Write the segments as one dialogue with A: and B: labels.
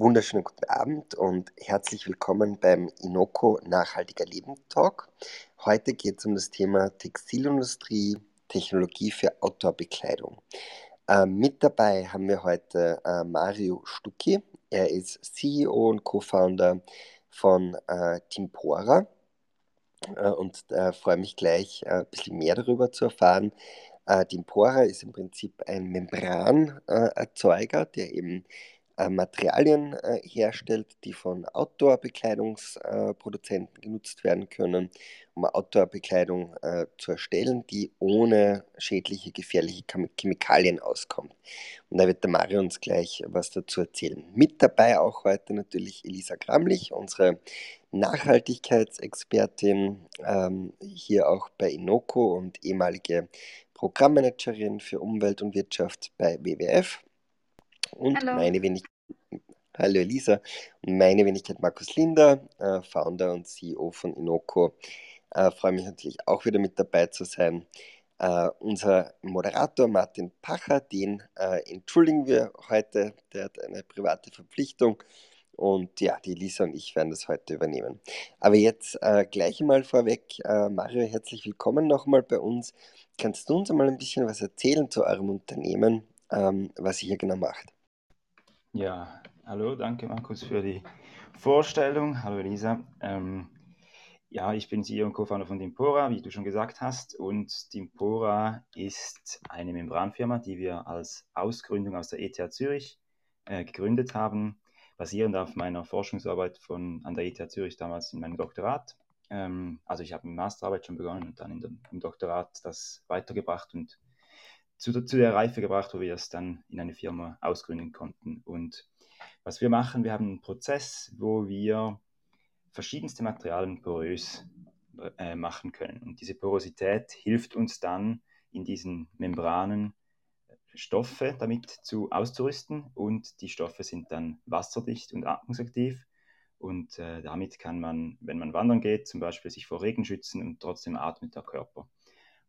A: wunderschönen guten Abend und herzlich willkommen beim Inoko Nachhaltiger Leben Talk. Heute geht es um das Thema Textilindustrie, Technologie für Outdoor-Bekleidung. Äh, mit dabei haben wir heute äh, Mario Stucki. Er ist CEO und Co-Founder von äh, Timpora äh, und äh, freue mich gleich äh, ein bisschen mehr darüber zu erfahren. Äh, Timpora ist im Prinzip ein Membranerzeuger, der eben äh, Materialien äh, herstellt, die von Outdoor-Bekleidungsproduzenten genutzt werden können, um Outdoor-Bekleidung äh, zu erstellen, die ohne schädliche, gefährliche Chemikalien auskommt. Und da wird der Mario uns gleich was dazu erzählen. Mit dabei auch heute natürlich Elisa Gramlich, unsere Nachhaltigkeitsexpertin, ähm, hier auch bei Inoko und ehemalige Programmmanagerin für Umwelt und Wirtschaft bei WWF. Und
B: Hallo.
A: meine Wenigkeit, hallo Elisa, und meine Wenigkeit Markus Linder, äh, Founder und CEO von Inoko. Äh, freue mich natürlich auch wieder mit dabei zu sein. Äh, unser Moderator Martin Pacher, den entschuldigen wir heute, der hat eine private Verpflichtung. Und ja, die Lisa und ich werden das heute übernehmen. Aber jetzt gleich einmal vorweg, Mario, herzlich willkommen nochmal bei uns. Kannst du uns einmal ein bisschen was erzählen zu eurem Unternehmen, ähm, was ihr hier genau macht?
C: Ja, hallo, danke Markus für die Vorstellung. Hallo Elisa. Ähm, ja, ich bin CEO und Co-Founder von Dimpora, wie du schon gesagt hast. Und Dimpora ist eine Membranfirma, die wir als Ausgründung aus der ETH Zürich äh, gegründet haben, basierend auf meiner Forschungsarbeit von, an der ETH Zürich damals in meinem Doktorat. Ähm, also ich habe mit Masterarbeit schon begonnen und dann dem, im Doktorat das weitergebracht und zu, zu der Reife gebracht, wo wir es dann in eine Firma ausgründen konnten. Und was wir machen, wir haben einen Prozess, wo wir verschiedenste Materialien porös äh, machen können. Und diese Porosität hilft uns dann in diesen Membranen Stoffe damit zu auszurüsten und die Stoffe sind dann wasserdicht und atmungsaktiv und äh, damit kann man, wenn man wandern geht, zum Beispiel sich vor Regen schützen und trotzdem atmet der Körper.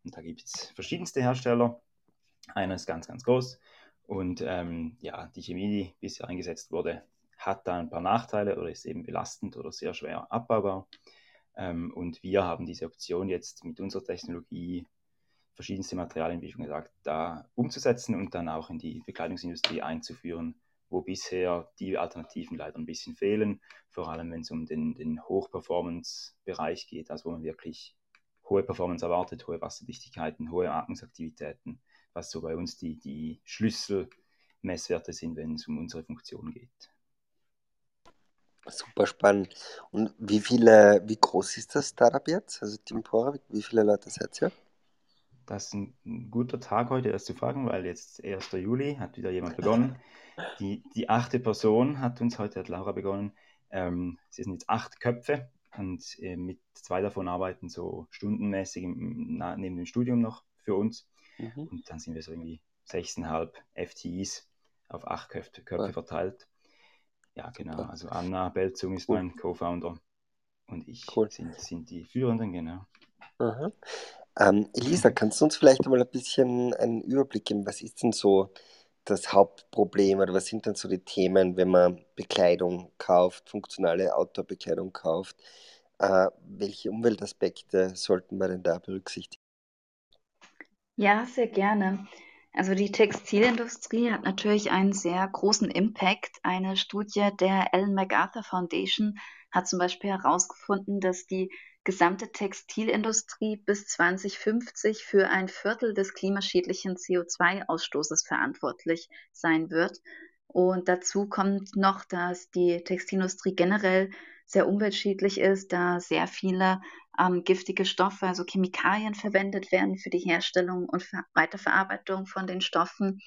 C: Und da gibt es verschiedenste Hersteller, einer ist ganz, ganz groß. Und ähm, ja, die Chemie, die bisher eingesetzt wurde, hat da ein paar Nachteile oder ist eben belastend oder sehr schwer abbaubar. Ähm, und wir haben diese Option jetzt mit unserer Technologie verschiedenste Materialien, wie schon gesagt, da umzusetzen und dann auch in die Bekleidungsindustrie einzuführen, wo bisher die Alternativen leider ein bisschen fehlen, vor allem wenn es um den, den Hochperformance-Bereich geht, also wo man wirklich hohe Performance erwartet, hohe Wasserdichtigkeiten, hohe Atmungsaktivitäten was so bei uns die, die Schlüsselmesswerte sind, wenn es um unsere Funktion geht.
A: Super spannend. Und wie viele, wie groß ist das Startup jetzt? Also Timpora, wie viele Leute seid ihr?
C: Das ist ein guter Tag heute, das zu fragen, weil jetzt 1. Juli hat wieder jemand begonnen. Die, die achte Person hat uns heute, hat Laura begonnen. Ähm, sie sind jetzt acht Köpfe und äh, mit zwei davon arbeiten so stundenmäßig im, na, neben dem Studium noch für uns. Mhm. Und dann sind wir so irgendwie 6,5 FTEs auf acht Köpfe, Köpfe verteilt. Ja, genau. Also Anna Belzung ist cool. mein Co-Founder und ich cool. sind, sind die Führenden, genau.
A: Ähm, Elisa, kannst du uns vielleicht mal ein bisschen einen Überblick geben? Was ist denn so das Hauptproblem oder was sind denn so die Themen, wenn man Bekleidung kauft, funktionale Outdoor-Bekleidung kauft? Äh, welche Umweltaspekte sollten wir denn da berücksichtigen?
B: Ja, sehr gerne. Also die Textilindustrie hat natürlich einen sehr großen Impact. Eine Studie der Ellen MacArthur Foundation hat zum Beispiel herausgefunden, dass die gesamte Textilindustrie bis 2050 für ein Viertel des klimaschädlichen CO2-Ausstoßes verantwortlich sein wird. Und dazu kommt noch, dass die Textilindustrie generell sehr umweltschädlich ist, da sehr viele ähm, giftige Stoffe, also Chemikalien verwendet werden für die Herstellung und Ver Weiterverarbeitung von den Stoffen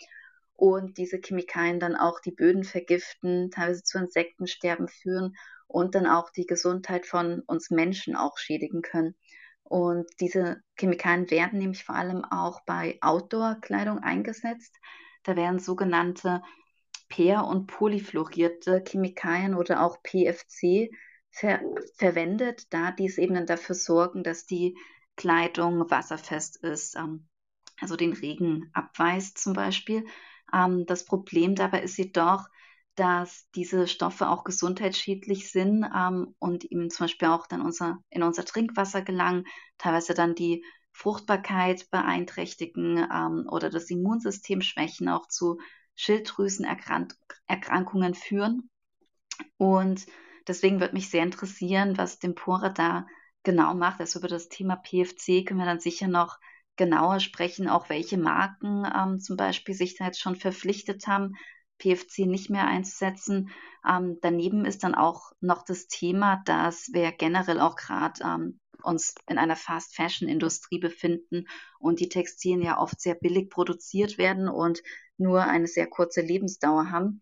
B: und diese Chemikalien dann auch die Böden vergiften, teilweise zu Insektensterben führen und dann auch die Gesundheit von uns Menschen auch schädigen können. Und diese Chemikalien werden nämlich vor allem auch bei Outdoor-Kleidung eingesetzt. Da werden sogenannte per- und polyfluorierte Chemikalien oder auch PFC ver verwendet, da dies eben dann dafür sorgen, dass die Kleidung wasserfest ist, ähm, also den Regen abweist zum Beispiel. Ähm, das Problem dabei ist jedoch, dass diese Stoffe auch gesundheitsschädlich sind ähm, und eben zum Beispiel auch dann unser, in unser Trinkwasser gelangen, teilweise dann die Fruchtbarkeit beeinträchtigen ähm, oder das Immunsystem schwächen, auch zu Schilddrüsenerkrankungen führen. Und deswegen würde mich sehr interessieren, was Tempora da genau macht. Also über das Thema PFC können wir dann sicher noch genauer sprechen, auch welche Marken ähm, zum Beispiel sich da jetzt schon verpflichtet haben, PFC nicht mehr einzusetzen. Ähm, daneben ist dann auch noch das Thema, dass wir generell auch gerade ähm, uns in einer Fast-Fashion-Industrie befinden und die Textilien ja oft sehr billig produziert werden und nur eine sehr kurze Lebensdauer haben.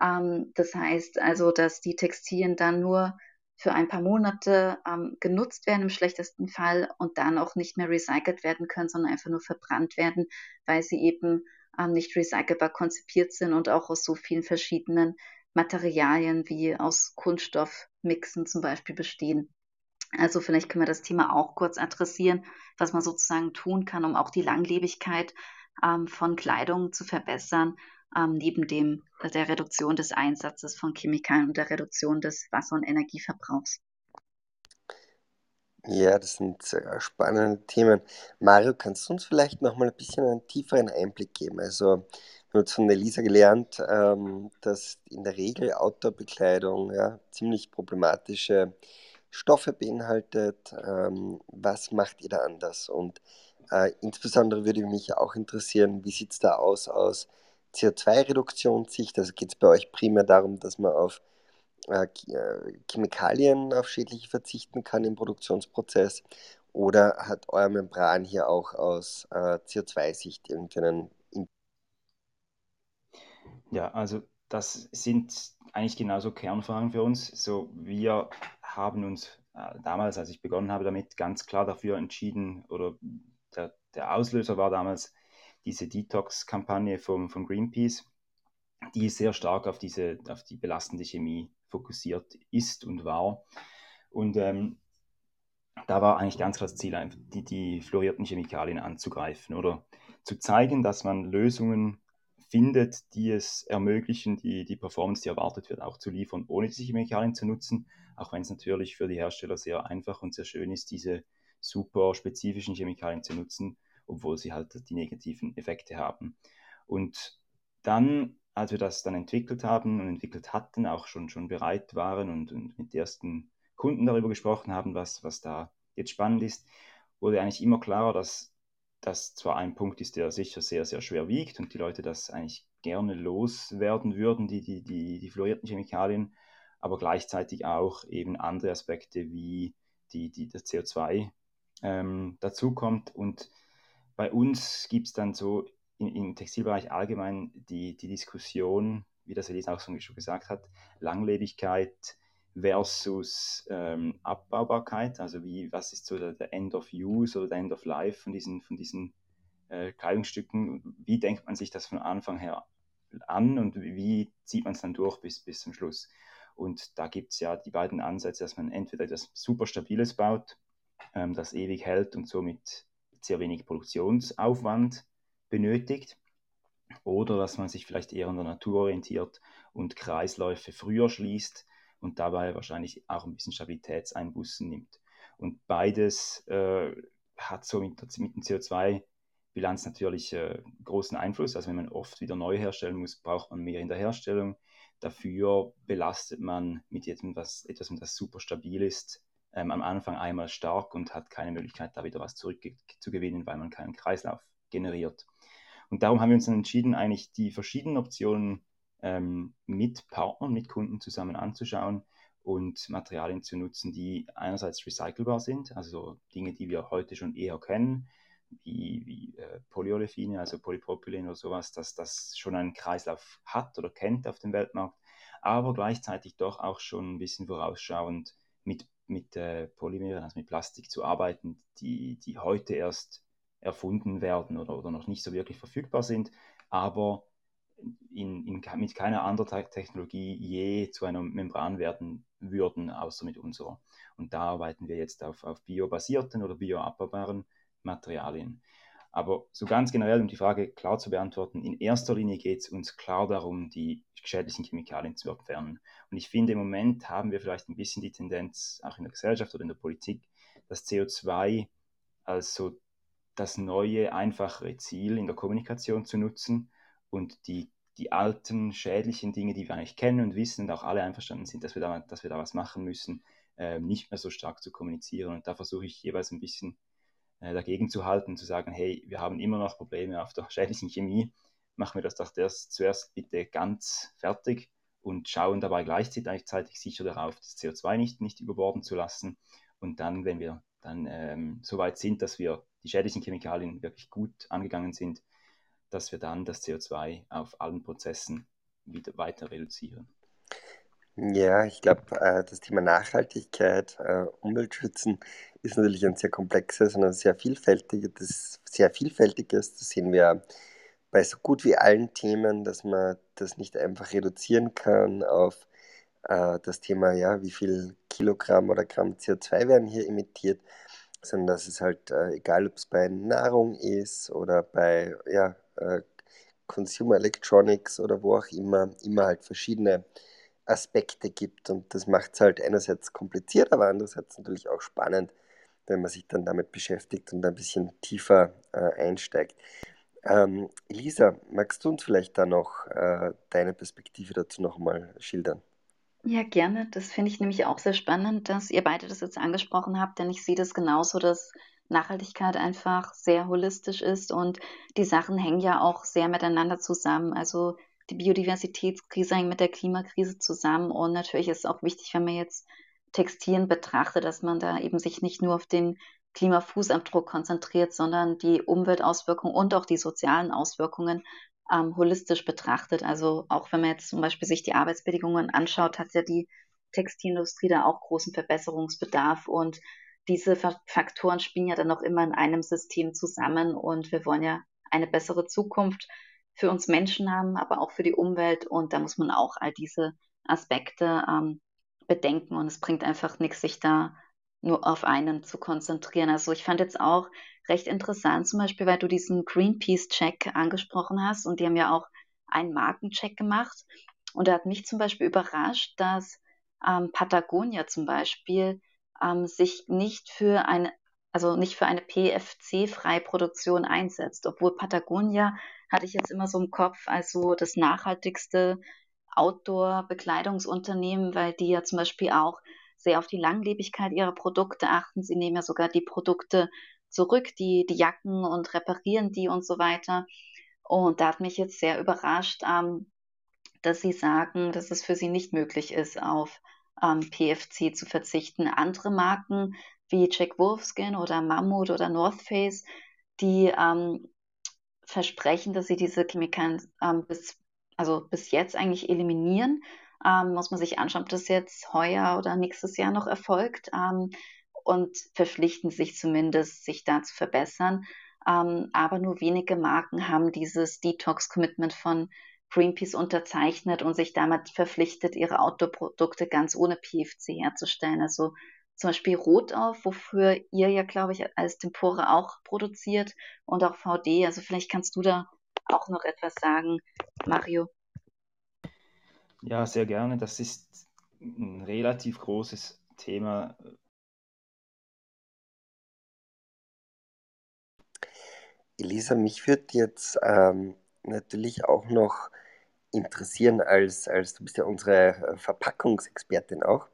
B: Ähm, das heißt also, dass die Textilien dann nur für ein paar Monate ähm, genutzt werden im schlechtesten Fall und dann auch nicht mehr recycelt werden können, sondern einfach nur verbrannt werden, weil sie eben ähm, nicht recycelbar konzipiert sind und auch aus so vielen verschiedenen Materialien wie aus Kunststoffmixen zum Beispiel bestehen. Also vielleicht können wir das Thema auch kurz adressieren, was man sozusagen tun kann, um auch die Langlebigkeit ähm, von Kleidung zu verbessern ähm, neben dem, äh, der Reduktion des Einsatzes von Chemikalien und der Reduktion des Wasser- und Energieverbrauchs.
A: Ja, das sind spannende Themen. Mario, kannst du uns vielleicht noch mal ein bisschen einen tieferen Einblick geben? Also, wir haben von der Lisa gelernt, ähm, dass in der Regel Outdoor-Bekleidung ja, ziemlich problematische Stoffe beinhaltet. Ähm, was macht ihr da anders? Und äh, insbesondere würde mich auch interessieren, wie sieht es da aus aus CO2-Reduktionssicht? Also geht es bei euch primär darum, dass man auf äh, äh, Chemikalien, auf schädliche verzichten kann im Produktionsprozess? Oder hat euer Membran hier auch aus äh, CO2-Sicht irgendeinen
C: Ja, also das sind eigentlich genauso Kernfragen für uns. So, wir haben uns äh, damals, als ich begonnen habe damit, ganz klar dafür entschieden, oder der, der Auslöser war damals diese Detox-Kampagne von, von Greenpeace, die sehr stark auf, diese, auf die belastende Chemie fokussiert ist und war. Und ähm, da war eigentlich ganz klar das Ziel, die, die fluorierten Chemikalien anzugreifen oder zu zeigen, dass man Lösungen findet, die es ermöglichen, die, die Performance, die erwartet wird, auch zu liefern, ohne diese Chemikalien zu nutzen. Auch wenn es natürlich für die Hersteller sehr einfach und sehr schön ist, diese super spezifischen Chemikalien zu nutzen, obwohl sie halt die negativen Effekte haben. Und dann, als wir das dann entwickelt haben und entwickelt hatten, auch schon, schon bereit waren und, und mit ersten Kunden darüber gesprochen haben, was, was da jetzt spannend ist, wurde eigentlich immer klarer, dass das zwar ein Punkt ist, der sicher sehr, sehr schwer wiegt und die Leute das eigentlich gerne loswerden würden, die, die, die, die fluorierten Chemikalien, aber gleichzeitig auch eben andere Aspekte wie die, die, das CO2 ähm, dazukommt und bei uns gibt es dann so in, im Textilbereich allgemein die, die Diskussion, wie das Elisa auch schon gesagt hat, Langlebigkeit versus ähm, Abbaubarkeit, also wie, was ist so der, der, End of Use oder der End of Life von diesen, von diesen äh, Kleidungsstücken, wie denkt man sich das von Anfang her an und wie zieht man es dann durch bis, bis zum Schluss. Und da gibt es ja die beiden Ansätze, dass man entweder etwas super Stabiles baut, ähm, das ewig hält und somit sehr wenig Produktionsaufwand benötigt. Oder dass man sich vielleicht eher an der Natur orientiert und Kreisläufe früher schließt und dabei wahrscheinlich auch ein bisschen Stabilitätseinbußen nimmt. Und beides äh, hat so mit, mit dem CO2-Bilanz natürlich äh, großen Einfluss. Also wenn man oft wieder neu herstellen muss, braucht man mehr in der Herstellung. Dafür belastet man mit etwas, etwas das super stabil ist, ähm, am Anfang einmal stark und hat keine Möglichkeit, da wieder was zurückzugewinnen, weil man keinen Kreislauf generiert. Und darum haben wir uns dann entschieden, eigentlich die verschiedenen Optionen ähm, mit Partnern, mit Kunden zusammen anzuschauen und Materialien zu nutzen, die einerseits recycelbar sind, also Dinge, die wir heute schon eher kennen, wie, wie äh, Polyolefine, also Polypropylen oder sowas, dass das schon einen Kreislauf hat oder kennt auf dem Weltmarkt, aber gleichzeitig doch auch schon ein bisschen vorausschauend mit mit äh, Polymeren, also mit Plastik zu arbeiten, die, die heute erst erfunden werden oder, oder noch nicht so wirklich verfügbar sind, aber in, in, mit keiner anderen Technologie je zu einer Membran werden würden, außer mit unserer. Und da arbeiten wir jetzt auf, auf biobasierten oder bioabbaubaren Materialien. Aber so ganz generell, um die Frage klar zu beantworten, in erster Linie geht es uns klar darum, die schädlichen Chemikalien zu entfernen. Und ich finde, im Moment haben wir vielleicht ein bisschen die Tendenz, auch in der Gesellschaft oder in der Politik, das CO2 als so das neue, einfachere Ziel in der Kommunikation zu nutzen und die, die alten, schädlichen Dinge, die wir eigentlich kennen und wissen und auch alle einverstanden sind, dass wir da, dass wir da was machen müssen, äh, nicht mehr so stark zu kommunizieren. Und da versuche ich jeweils ein bisschen äh, dagegen zu halten, zu sagen, hey, wir haben immer noch Probleme auf der schädlichen Chemie, machen wir das doch erst, zuerst bitte ganz fertig und schauen dabei gleichzeitig sicher darauf, das CO2 nicht, nicht überborden zu lassen. Und dann, wenn wir dann ähm, so weit sind, dass wir die schädlichen Chemikalien wirklich gut angegangen sind, dass wir dann das CO2 auf allen Prozessen wieder weiter reduzieren.
A: Ja, ich glaube, äh, das Thema Nachhaltigkeit, äh, Umweltschützen ist natürlich ein sehr komplexes und ein sehr vielfältiges, sehr vielfältiges. Das sehen wir bei so gut wie allen Themen, dass man das nicht einfach reduzieren kann auf äh, das Thema, ja, wie viel Kilogramm oder Gramm CO2 werden hier emittiert, sondern dass es halt, egal ob es bei Nahrung ist oder bei ja, Consumer Electronics oder wo auch immer, immer halt verschiedene Aspekte gibt. Und das macht es halt einerseits kompliziert, aber andererseits natürlich auch spannend, wenn man sich dann damit beschäftigt und ein bisschen tiefer äh, einsteigt. Ähm, Elisa, magst du uns vielleicht da noch äh, deine Perspektive dazu nochmal schildern?
B: Ja, gerne. Das finde ich nämlich auch sehr spannend, dass ihr beide das jetzt angesprochen habt, denn ich sehe das genauso, dass Nachhaltigkeit einfach sehr holistisch ist und die Sachen hängen ja auch sehr miteinander zusammen. Also die Biodiversitätskrise hängt mit der Klimakrise zusammen und natürlich ist es auch wichtig, wenn man jetzt Textilien betrachtet, dass man da eben sich nicht nur auf den Klimafußabdruck konzentriert, sondern die Umweltauswirkungen und auch die sozialen Auswirkungen ähm, holistisch betrachtet. Also auch wenn man jetzt zum Beispiel sich die Arbeitsbedingungen anschaut, hat ja die Textilindustrie da auch großen Verbesserungsbedarf und diese Faktoren spielen ja dann noch immer in einem System zusammen und wir wollen ja eine bessere Zukunft für uns Menschen haben, aber auch für die Umwelt. Und da muss man auch all diese Aspekte ähm, bedenken. Und es bringt einfach nichts, sich da nur auf einen zu konzentrieren. Also ich fand jetzt auch recht interessant, zum Beispiel, weil du diesen Greenpeace-Check angesprochen hast und die haben ja auch einen Markencheck gemacht. Und da hat mich zum Beispiel überrascht, dass ähm, Patagonia zum Beispiel ähm, sich nicht für eine, also nicht für eine PFC-Freiproduktion einsetzt, obwohl Patagonia hatte ich jetzt immer so im Kopf als so das nachhaltigste Outdoor-Bekleidungsunternehmen, weil die ja zum Beispiel auch sehr auf die Langlebigkeit ihrer Produkte achten. Sie nehmen ja sogar die Produkte zurück, die, die Jacken und reparieren die und so weiter. Und da hat mich jetzt sehr überrascht, ähm, dass sie sagen, dass es für sie nicht möglich ist, auf ähm, PFC zu verzichten. Andere Marken wie Jack Wolfskin oder Mammut oder North Face, die ähm, versprechen, dass sie diese Chemikalien ähm, bis, also bis jetzt eigentlich eliminieren. Ähm, muss man sich anschauen, ob das jetzt heuer oder nächstes Jahr noch erfolgt ähm, und verpflichten sich zumindest, sich da zu verbessern. Ähm, aber nur wenige Marken haben dieses Detox-Commitment von Greenpeace unterzeichnet und sich damit verpflichtet, ihre Outdoor-Produkte ganz ohne PFC herzustellen. Also zum Beispiel Rot auf, wofür ihr ja, glaube ich, als Tempore auch produziert und auch VD. Also vielleicht kannst du da auch noch etwas sagen, Mario.
C: Ja, sehr gerne. Das ist ein relativ großes Thema.
A: Elisa, mich würde jetzt ähm, natürlich auch noch interessieren, als, als du bist ja unsere äh, Verpackungsexpertin auch.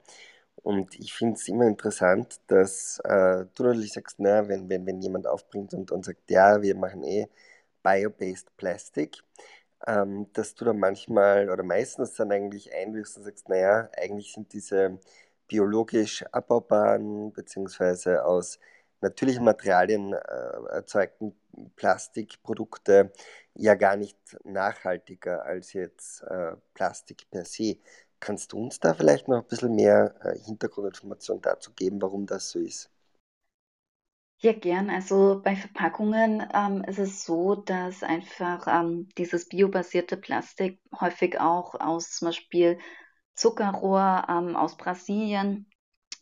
A: Und ich finde es immer interessant, dass äh, du natürlich sagst, na, wenn, wenn, wenn jemand aufbringt und, und sagt, ja, wir machen eh Bio-Based Plastic, ähm, dass du dann manchmal oder meistens dann eigentlich einwirfst und sagst, naja, eigentlich sind diese biologisch abbaubaren beziehungsweise aus natürlichen Materialien äh, erzeugten Plastikprodukte ja gar nicht nachhaltiger als jetzt äh, Plastik per se. Kannst du uns da vielleicht noch ein bisschen mehr äh, Hintergrundinformation dazu geben, warum das so ist?
B: Ja, gern. Also bei Verpackungen ähm, ist es so, dass einfach ähm, dieses biobasierte Plastik häufig auch aus zum Beispiel Zuckerrohr ähm, aus Brasilien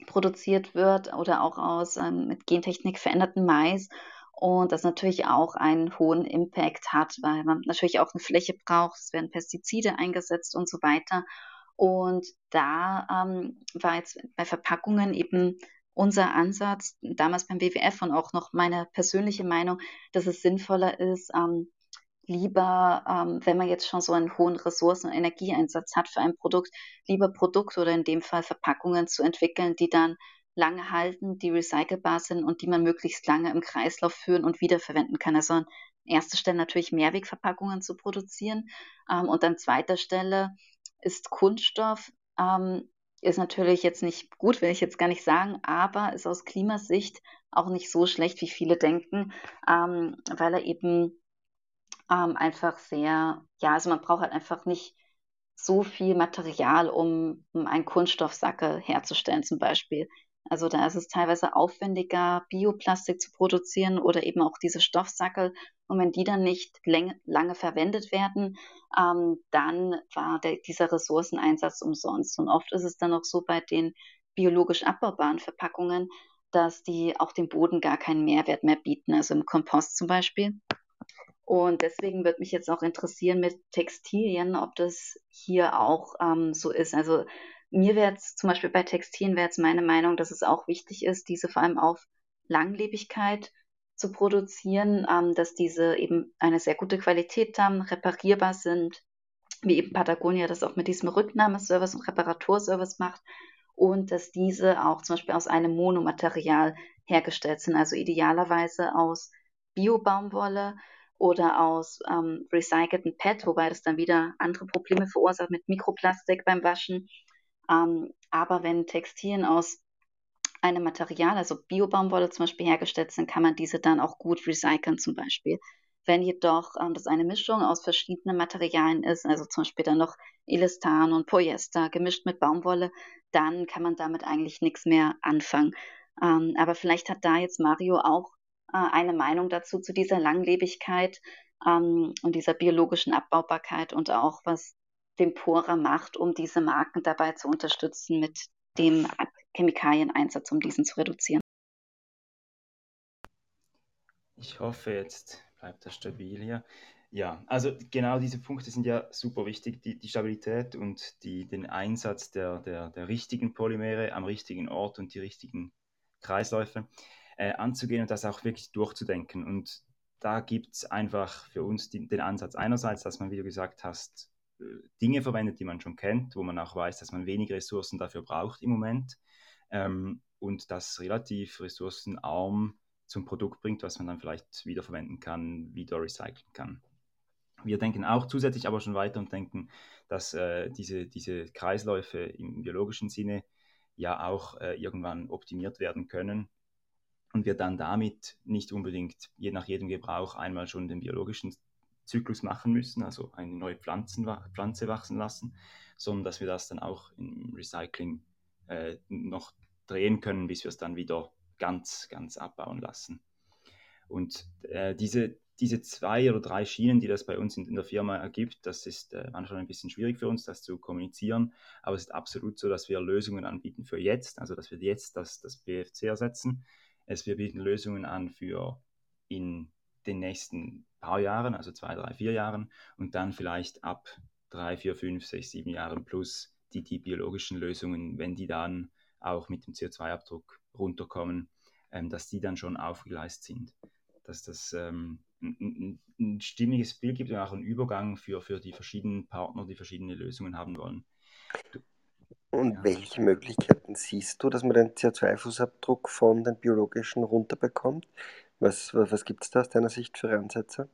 B: produziert wird oder auch aus ähm, mit Gentechnik veränderten Mais. und das natürlich auch einen hohen Impact hat, weil man natürlich auch eine Fläche braucht, es werden Pestizide eingesetzt und so weiter. Und da ähm, war jetzt bei Verpackungen eben unser Ansatz, damals beim WWF und auch noch meine persönliche Meinung, dass es sinnvoller ist, ähm, lieber, ähm, wenn man jetzt schon so einen hohen Ressourcen- und Energieeinsatz hat für ein Produkt, lieber Produkte oder in dem Fall Verpackungen zu entwickeln, die dann lange halten, die recycelbar sind und die man möglichst lange im Kreislauf führen und wiederverwenden kann. Also an erster Stelle natürlich Mehrwegverpackungen zu produzieren ähm, und an zweiter Stelle ist Kunststoff ähm, ist natürlich jetzt nicht gut, will ich jetzt gar nicht sagen, aber ist aus Klimasicht auch nicht so schlecht, wie viele denken, ähm, weil er eben ähm, einfach sehr, ja, also man braucht halt einfach nicht so viel Material, um, um einen Kunststoffsackel herzustellen zum Beispiel. Also da ist es teilweise aufwendiger, Bioplastik zu produzieren oder eben auch diese Stoffsackel. Und wenn die dann nicht lange verwendet werden, ähm, dann war der, dieser Ressourceneinsatz umsonst. Und oft ist es dann auch so bei den biologisch abbaubaren Verpackungen, dass die auch dem Boden gar keinen Mehrwert mehr bieten, also im Kompost zum Beispiel. Und deswegen würde mich jetzt auch interessieren mit Textilien, ob das hier auch ähm, so ist. Also mir wäre jetzt zum Beispiel bei Textilien wäre jetzt meine Meinung, dass es auch wichtig ist, diese vor allem auf Langlebigkeit zu produzieren, ähm, dass diese eben eine sehr gute Qualität haben, reparierbar sind, wie eben Patagonia das auch mit diesem Rücknahmeservice und Reparaturservice macht und dass diese auch zum Beispiel aus einem Monomaterial hergestellt sind, also idealerweise aus Biobaumwolle oder aus ähm, recycelten PET, wobei das dann wieder andere Probleme verursacht mit Mikroplastik beim Waschen. Ähm, aber wenn Textilien aus einem Material, also Biobaumwolle zum Beispiel hergestellt sind, kann man diese dann auch gut recyceln zum Beispiel. Wenn jedoch ähm, das eine Mischung aus verschiedenen Materialien ist, also zum Beispiel dann noch Elastan und Polyester gemischt mit Baumwolle, dann kann man damit eigentlich nichts mehr anfangen. Ähm, aber vielleicht hat da jetzt Mario auch äh, eine Meinung dazu, zu dieser Langlebigkeit ähm, und dieser biologischen Abbaubarkeit und auch was Tempora macht, um diese Marken dabei zu unterstützen mit dem Chemikalieneinsatz, um diesen zu reduzieren.
C: Ich hoffe, jetzt bleibt er stabil hier. Ja, also genau diese Punkte sind ja super wichtig, die, die Stabilität und die, den Einsatz der, der, der richtigen Polymere am richtigen Ort und die richtigen Kreisläufe äh, anzugehen und das auch wirklich durchzudenken. Und da gibt es einfach für uns die, den Ansatz einerseits, dass man, wie du gesagt hast, Dinge verwendet, die man schon kennt, wo man auch weiß, dass man wenig Ressourcen dafür braucht im Moment ähm, und das relativ ressourcenarm zum Produkt bringt, was man dann vielleicht wiederverwenden kann, wieder recyceln kann. Wir denken auch zusätzlich aber schon weiter und denken, dass äh, diese, diese Kreisläufe im biologischen Sinne ja auch äh, irgendwann optimiert werden können und wir dann damit nicht unbedingt je nach jedem Gebrauch einmal schon den biologischen Zyklus machen müssen, also eine neue Pflanzen, Pflanze wachsen lassen, sondern dass wir das dann auch im Recycling äh, noch drehen können, bis wir es dann wieder ganz, ganz abbauen lassen. Und äh, diese, diese zwei oder drei Schienen, die das bei uns in, in der Firma ergibt, das ist äh, manchmal ein bisschen schwierig für uns, das zu kommunizieren, aber es ist absolut so, dass wir Lösungen anbieten für jetzt, also dass wir jetzt das, das BFC ersetzen, es, wir bieten Lösungen an für in den nächsten paar Jahren, also zwei, drei, vier Jahren und dann vielleicht ab drei, vier, fünf, sechs, sieben Jahren plus die, die biologischen Lösungen, wenn die dann auch mit dem CO2-Abdruck runterkommen, ähm, dass die dann schon aufgeleistet sind. Dass das ähm, ein, ein, stimmiges Bild gibt und auch einen Übergang für, für die verschiedenen Partner, die verschiedene Lösungen haben wollen.
A: Du, und ja. welche Möglichkeiten siehst du, dass man den CO2-Fußabdruck von den biologischen runterbekommt? Was, was, was gibt es da aus deiner Sicht für Ansätze?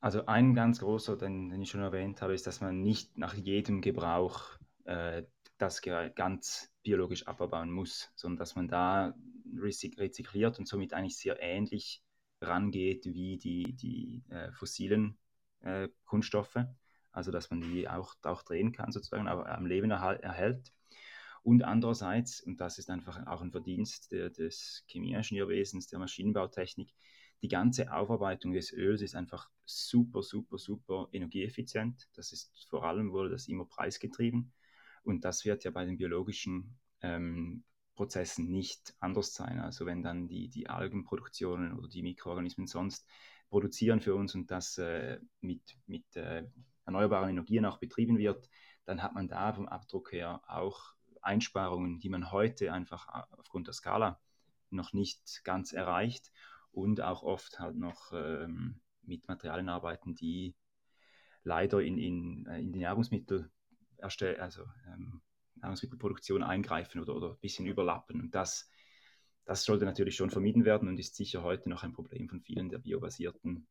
C: Also ein ganz großer, den, den, ich schon erwähnt habe, ist, dass man nicht nach jedem Gebrauch äh, das ganz biologisch abbauen muss, sondern dass man da rezykliert und somit eigentlich sehr ähnlich rangeht wie die, die äh, fossilen äh, Kunststoffe also dass man die auch, auch drehen kann sozusagen, aber am Leben erhält. Und andererseits, und das ist einfach auch ein Verdienst der, des Chemieingenieurwesens, der Maschinenbautechnik, die ganze Aufarbeitung des Öls ist einfach super, super, super energieeffizient. Das ist vor allem wurde das immer preisgetrieben. Und das wird ja bei den biologischen ähm, Prozessen nicht anders sein. Also wenn dann die, die Algenproduktionen oder die Mikroorganismen sonst produzieren für uns und das äh, mit, mit äh, erneuerbaren Energien auch betrieben wird, dann hat man da vom Abdruck her auch Einsparungen, die man heute einfach aufgrund der Skala noch nicht ganz erreicht und auch oft halt noch ähm, mit Materialien arbeiten, die leider in, in, äh, in die Nahrungsmittel also ähm, Nahrungsmittelproduktion eingreifen oder, oder ein bisschen überlappen. Und das, das sollte natürlich schon vermieden werden und ist sicher heute noch ein Problem von vielen der biobasierten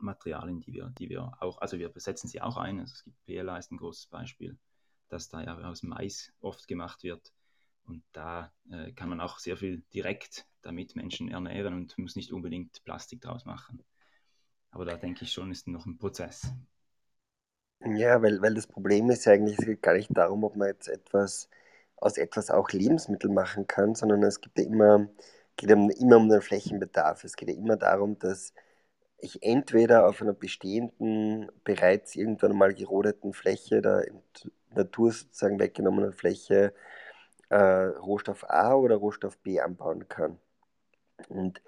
C: Materialien, die wir, die wir auch, also wir besetzen sie auch ein. Also es gibt PLA ist ein großes Beispiel, das da ja aus Mais oft gemacht wird. Und da äh, kann man auch sehr viel direkt damit Menschen ernähren und muss nicht unbedingt Plastik draus machen. Aber da denke ich schon, ist noch ein Prozess.
A: Ja, weil, weil das Problem ist ja eigentlich, es geht gar nicht darum, ob man jetzt etwas aus etwas auch Lebensmittel machen kann, sondern es geht ja immer, geht ja immer um den Flächenbedarf. Es geht ja immer darum, dass ich entweder auf einer bestehenden, bereits irgendwann mal gerodeten Fläche, der Natur sozusagen weggenommenen Fläche, äh, Rohstoff A oder Rohstoff B anbauen kann. Und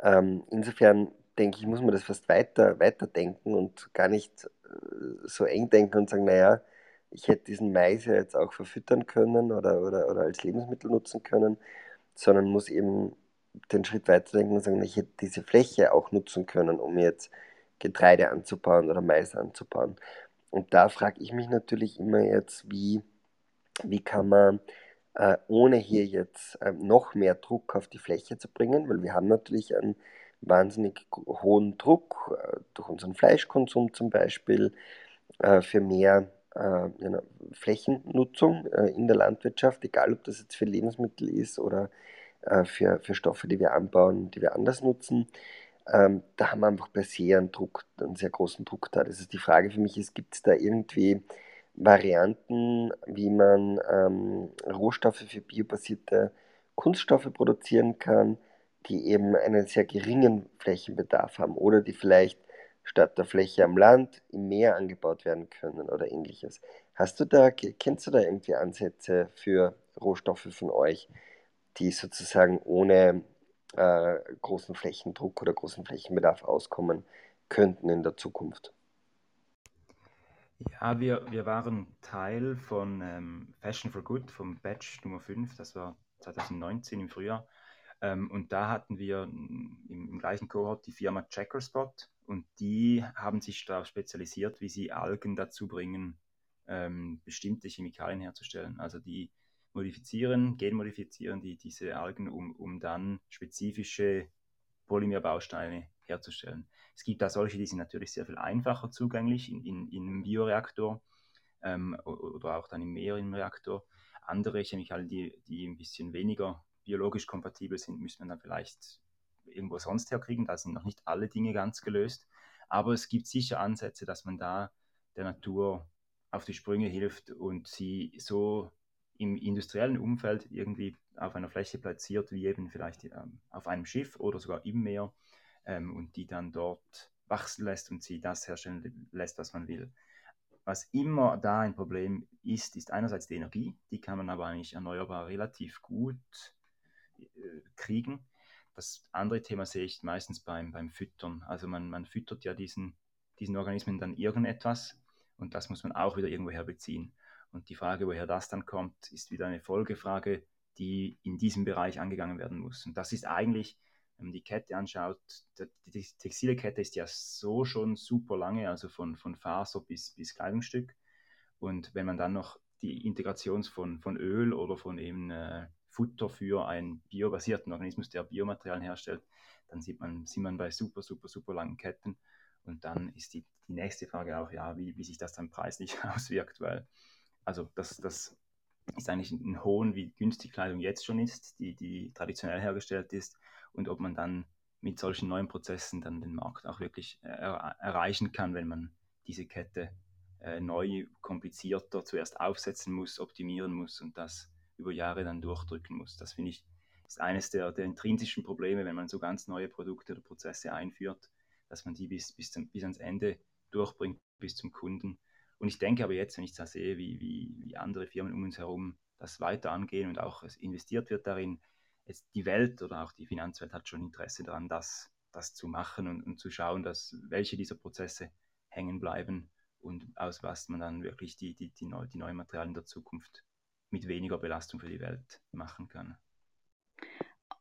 A: ähm, insofern denke ich, muss man das fast weiter, weiter denken und gar nicht äh, so eng denken und sagen, naja, ich hätte diesen Mais ja jetzt auch verfüttern können oder, oder, oder als Lebensmittel nutzen können, sondern muss eben den Schritt weiterdenken und sagen, ich hätte diese Fläche auch nutzen können, um jetzt Getreide anzubauen oder Mais anzubauen. Und da frage ich mich natürlich immer jetzt, wie, wie kann man, äh, ohne hier jetzt äh, noch mehr Druck auf die Fläche zu bringen, weil wir haben natürlich einen wahnsinnig hohen Druck äh, durch unseren Fleischkonsum zum Beispiel äh, für mehr äh, Flächennutzung äh, in der Landwirtschaft, egal ob das jetzt für Lebensmittel ist oder äh, für, für Stoffe, die wir anbauen, die wir anders nutzen. Ähm, da haben wir einfach per se einen Druck, einen sehr großen Druck da. Das ist die Frage für mich, gibt es da irgendwie Varianten, wie man ähm, Rohstoffe für biobasierte Kunststoffe produzieren kann, die eben einen sehr geringen Flächenbedarf haben oder die vielleicht statt der Fläche am Land im Meer angebaut werden können oder ähnliches. Hast du da, kennst du da irgendwie Ansätze für Rohstoffe von euch, die sozusagen ohne äh, großen Flächendruck oder großen Flächenbedarf auskommen könnten in der Zukunft?
C: Ja, wir, wir waren Teil von ähm, Fashion for Good, vom Batch Nummer 5, das war 2019 im Frühjahr. Ähm, und da hatten wir im, im, gleichen Kohort die Firma Checkerspot und die haben sich darauf spezialisiert, wie sie Algen dazu bringen, ähm, bestimmte Chemikalien herzustellen. Also die modifizieren, genmodifizieren die, diese Algen, um, um dann spezifische Polymerbausteine herzustellen. Es gibt da solche, die sind natürlich sehr viel einfacher zugänglich in, in, in einem Bioreaktor ähm, oder auch dann im Meer im Reaktor. Andere Chemikalien, die, die ein bisschen weniger biologisch kompatibel sind, müsste man dann vielleicht irgendwo sonst herkriegen. Da sind noch nicht alle Dinge ganz gelöst. Aber es gibt sicher Ansätze, dass man da der Natur auf die Sprünge hilft und sie so im industriellen Umfeld irgendwie auf einer Fläche platziert, wie eben vielleicht ähm, auf einem Schiff oder sogar im Meer ähm, und die dann dort wachsen lässt und sie das herstellen lässt, was man will. Was immer da ein Problem ist, ist einerseits die Energie, die kann man aber eigentlich erneuerbar relativ gut äh, kriegen. Das andere Thema sehe ich meistens beim, beim Füttern. Also man, man füttert ja diesen, diesen Organismen dann irgendetwas und das muss man auch wieder irgendwoher beziehen. Und die Frage, woher das dann kommt, ist wieder eine Folgefrage, die in diesem Bereich angegangen werden muss. Und das ist eigentlich, wenn man die Kette anschaut, die textile Kette ist ja so schon super lange, also von, von Faser bis, bis Kleidungsstück. Und wenn man dann noch die Integration von, von Öl oder von eben äh, Futter für einen biobasierten Organismus, der Biomaterialien herstellt, dann sieht man, sieht man bei super, super, super langen Ketten. Und dann ist die, die nächste Frage auch, ja, wie, wie sich das dann preislich auswirkt, weil also das, das ist eigentlich ein Hohn, wie günstig Kleidung jetzt schon ist, die, die traditionell hergestellt ist und ob man dann mit solchen neuen Prozessen dann den Markt auch wirklich er erreichen kann, wenn man diese Kette äh, neu, komplizierter zuerst aufsetzen muss, optimieren muss und das über Jahre dann durchdrücken muss. Das finde ich ist eines der, der intrinsischen Probleme, wenn man so ganz neue Produkte oder Prozesse einführt, dass man die bis, bis, zum, bis ans Ende durchbringt, bis zum Kunden und ich denke aber jetzt, wenn ich das sehe, wie, wie, wie andere Firmen um uns herum das weiter angehen und auch investiert wird darin. Jetzt die Welt oder auch die Finanzwelt hat schon Interesse daran, das, das zu machen und, und zu schauen, dass welche dieser Prozesse hängen bleiben und aus was man dann wirklich die, die, die, neu, die neuen Materialien der Zukunft mit weniger Belastung für die Welt machen kann.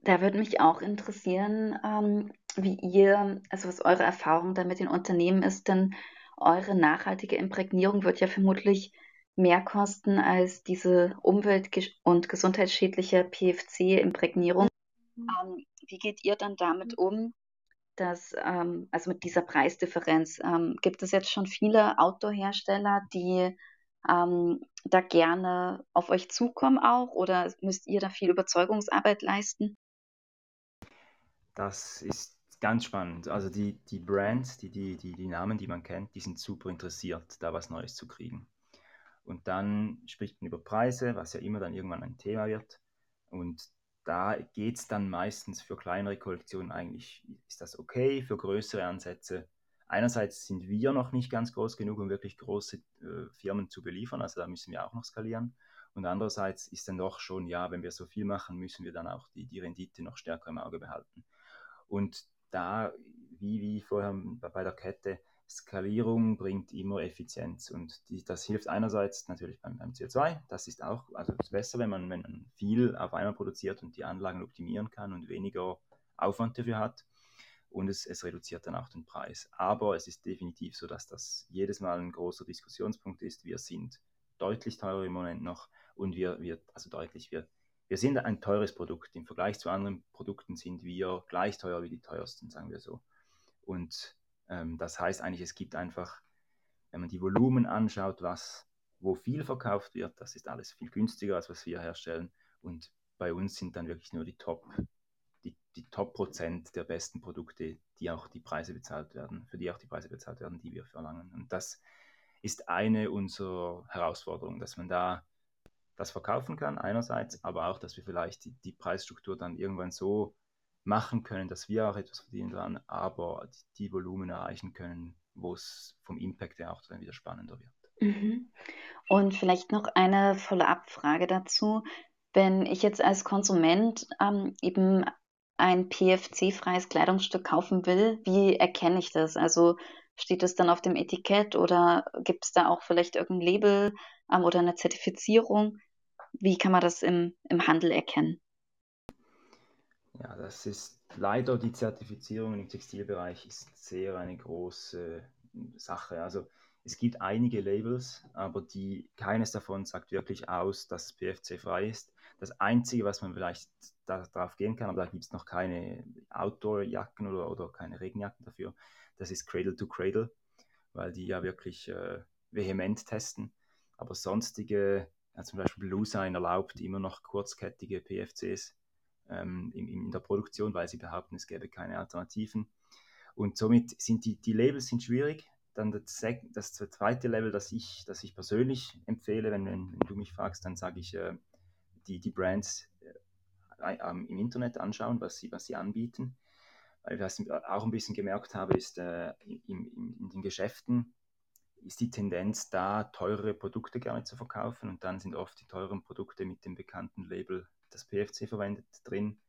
B: Da würde mich auch interessieren, ähm, wie ihr, also was eure Erfahrung da mit den Unternehmen ist, denn eure nachhaltige Imprägnierung wird ja vermutlich mehr kosten als diese umwelt- und gesundheitsschädliche PFC-Imprägnierung. Ähm, wie geht ihr dann damit um, dass, ähm, also mit dieser Preisdifferenz, ähm, gibt es jetzt schon viele Outdoor-Hersteller, die ähm, da gerne auf euch zukommen auch oder müsst ihr da viel Überzeugungsarbeit leisten?
C: Das ist ganz spannend. Also die, die Brands, die, die, die, die Namen, die man kennt, die sind super interessiert, da was Neues zu kriegen. Und dann spricht man über Preise, was ja immer dann irgendwann ein Thema wird. Und da geht es dann meistens für kleinere Kollektionen eigentlich, ist das okay, für größere Ansätze. Einerseits sind wir noch nicht ganz groß genug, um wirklich große äh, Firmen zu beliefern, also da müssen wir auch noch skalieren. Und andererseits ist dann doch schon, ja, wenn wir so viel machen, müssen wir dann auch die, die Rendite noch stärker im Auge behalten. Und da, wie, wie vorher bei der Kette, Skalierung bringt immer Effizienz und die, das hilft einerseits natürlich beim, beim, CO2, das ist auch also ist besser, wenn man, wenn man viel auf einmal produziert und die Anlagen optimieren kann und weniger Aufwand dafür hat und es, es reduziert dann auch den Preis. Aber es ist definitiv so, dass das jedes Mal ein großer Diskussionspunkt ist. Wir sind deutlich teurer im Moment noch und wir, wir also deutlich, wir, wir sind ein teures Produkt. Im Vergleich zu anderen Produkten sind wir gleich teuer wie die teuersten, sagen wir so. Und ähm, das heißt eigentlich, es gibt einfach, wenn man die Volumen anschaut, was, wo viel verkauft wird, das ist alles viel günstiger, als was wir herstellen. Und bei uns sind dann wirklich nur die Top, die, die Top-Prozent der besten Produkte, die auch die Preise bezahlt werden, für die auch die Preise bezahlt werden, die wir verlangen. Und das ist eine unserer Herausforderungen, dass man da das verkaufen kann, einerseits, aber auch, dass wir vielleicht die, die Preisstruktur dann irgendwann so machen können, dass wir auch etwas verdienen dran, aber die, Volumen erreichen können, wo es vom Impact her auch dann wieder spannender wird.
B: Mhm. Und vielleicht noch eine Follow-up-Frage dazu. Wenn ich jetzt als Konsument ähm, eben ein PFC-freies Kleidungsstück kaufen will, wie erkenne ich das? Also steht es dann auf dem Etikett oder gibt es da auch vielleicht irgendein Label ähm, oder eine Zertifizierung? Wie kann man das im, im Handel erkennen?
C: Ja, das ist leider die Zertifizierung im Textilbereich ist sehr eine große Sache. Also es gibt einige Labels, aber die, keines davon sagt wirklich aus, dass es PFC-frei ist. Das Einzige, was man vielleicht darauf gehen kann, aber da gibt es noch keine Outdoor-Jacken oder, oder keine Regenjacken dafür, das ist Cradle to Cradle, weil die ja wirklich äh, vehement testen. Aber sonstige, ja, zum Beispiel Blue erlaubt immer noch kurzkettige PFCs ähm, in, in, der Produktion, weil sie behaupten, es gäbe keine Alternativen. Und somit sind die, die Labels sind schwierig. Dann das, das zweite Level, das ich, das ich persönlich empfehle, wenn, wenn, wenn du mich fragst, dann sage ich, äh, die, die Brands äh, äh, im Internet anschauen, was sie, was sie anbieten. Weil was ich auch ein bisschen gemerkt habe, ist, äh, in, in, in den Geschäften ist die Tendenz da, teurere Produkte gerne zu verkaufen und dann sind oft die teuren Produkte mit dem bekannten Label das PFC verwendet drin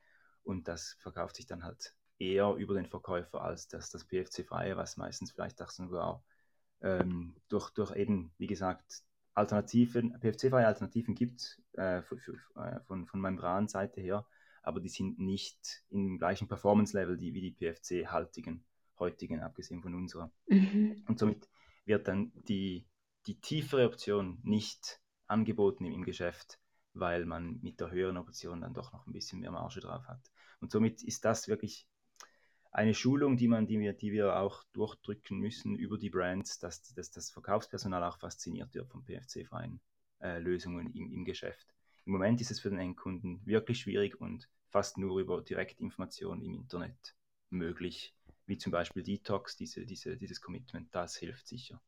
C: und das verkauft sich dann halt eher über den Verkäufer als das, das PFC-freie, was meistens vielleicht auch sogar ähm, durch, durch eben, wie gesagt, Alternativen, PFC-freie Alternativen gibt äh, für, für, äh, von, von Membranseite her, aber die sind nicht im gleichen Performance-Level wie die PFC-haltigen, heutigen, abgesehen von unserer. Mhm. Und somit wird dann die, die tiefere Option nicht angeboten im, Geschäft, weil man mit der höheren Option dann doch noch ein bisschen mehr Marge drauf hat. Und somit ist das wirklich eine Schulung, die, man, die, wir, die wir auch durchdrücken müssen über die Brands, dass, dass das Verkaufspersonal auch fasziniert wird von PFC-freien äh, Lösungen im, im Geschäft. Im Moment ist es für den Endkunden wirklich schwierig und fast nur über Direktinformationen im Internet möglich, wie zum Beispiel Detox, diese, diese, dieses Commitment, das hilft sicher.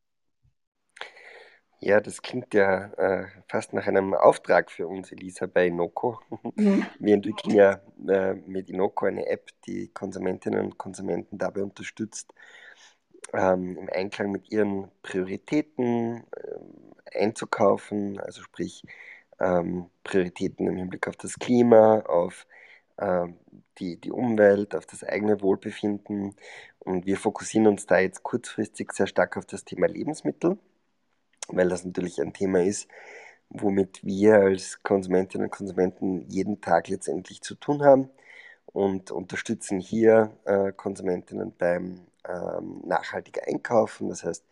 A: Ja, das klingt ja äh, fast nach einem Auftrag für uns, Elisa, bei Inoko. Mhm. Wir entwickeln ja äh, mit Inoko eine App, die Konsumentinnen und Konsumenten dabei unterstützt, ähm, im Einklang mit ihren Prioritäten äh, einzukaufen, also sprich ähm, Prioritäten im Hinblick auf das Klima, auf äh, die, die Umwelt, auf das eigene Wohlbefinden. Und wir fokussieren uns da jetzt kurzfristig sehr stark auf das Thema Lebensmittel, weil das natürlich ein Thema ist, womit wir als Konsumentinnen und Konsumenten jeden Tag letztendlich zu tun haben und unterstützen hier äh, Konsumentinnen beim ähm, nachhaltigen Einkaufen. Das heißt,